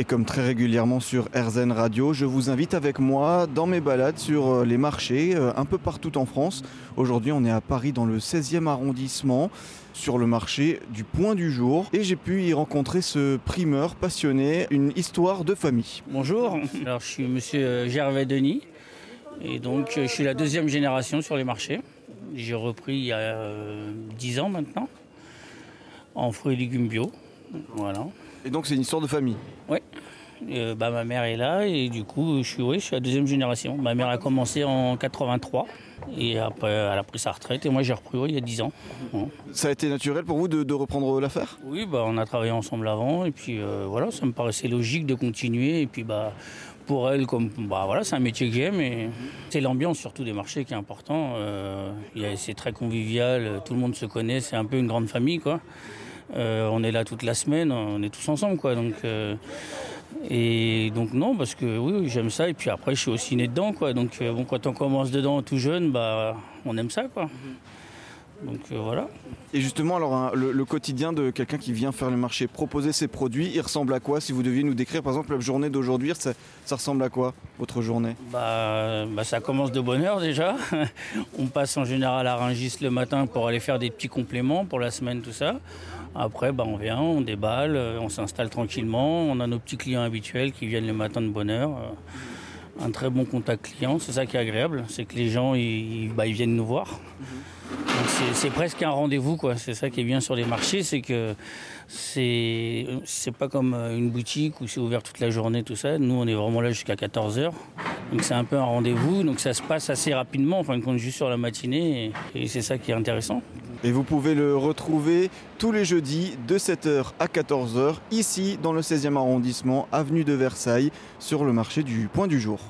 Et comme très régulièrement sur RZN Radio, je vous invite avec moi dans mes balades sur euh, les marchés euh, un peu partout en France. Aujourd'hui, on est à Paris dans le 16e arrondissement sur le marché du Point du Jour et j'ai pu y rencontrer ce primeur passionné, une histoire de famille. Bonjour, alors je suis monsieur Gervais Denis et donc je suis la deuxième génération sur les marchés. J'ai repris il y a 10 ans maintenant en fruits et légumes bio. Voilà. Et donc c'est une histoire de famille Oui. Euh, bah, ma mère est là et du coup je suis, oui, je suis la deuxième génération. Ma mère a commencé en 83 et après elle a pris sa retraite et moi j'ai repris il y a 10 ans. Ça a été naturel pour vous de, reprendre l'affaire? Oui, bah, on a travaillé ensemble avant et puis euh, voilà, ça me paraissait logique de continuer et puis bah pour elle comme bah voilà c'est un métier que j'aime et c'est l'ambiance surtout des marchés qui est important euh, c'est très convivial tout le monde se connaît c'est un peu une grande famille quoi euh, on est là toute la semaine, on est tous ensemble, quoi. Donc, euh, et donc non, parce que oui, j'aime ça. Et puis après, je suis aussi né dedans, quoi. Donc euh, bon, quand on commence dedans tout jeune, bah, on aime ça, quoi. Donc voilà. Et justement, alors hein, le, quotidien de quelqu'un qui vient faire le marché, proposer ses produits, il ressemble à quoi? Si vous deviez nous décrire, par exemple, la journée d'aujourd'hui, ça, ressemble à quoi votre journée? Bah, bah, ça commence de bonne heure déjà. on passe en général à Rungis le matin pour aller faire des petits compléments pour la semaine, tout ça. Après, bah, on vient, on déballe, euh, on s'installe tranquillement. On a nos petits clients habituels qui viennent le matin de bonne heure. Un très bon contact client, c'est ça qui est agréable, c'est que les gens ils, bah, viennent nous voir. C'est presque un rendez-vous, quoi. C'est ça qui est bien sur les marchés, c'est que c'est c'est pas comme euh, une boutique où c'est ouvert toute la journée, tout ça. Nous, on est vraiment là jusqu'à 14 h donc c'est un peu un rendez-vous, donc ça se passe assez rapidement, enfin compte juste sur la matinée, et c'est ça qui est intéressant. Et vous pouvez le retrouver tous les jeudis de 7h à 14h ici dans le 16e arrondissement, avenue de Versailles, sur le marché du Point du Jour.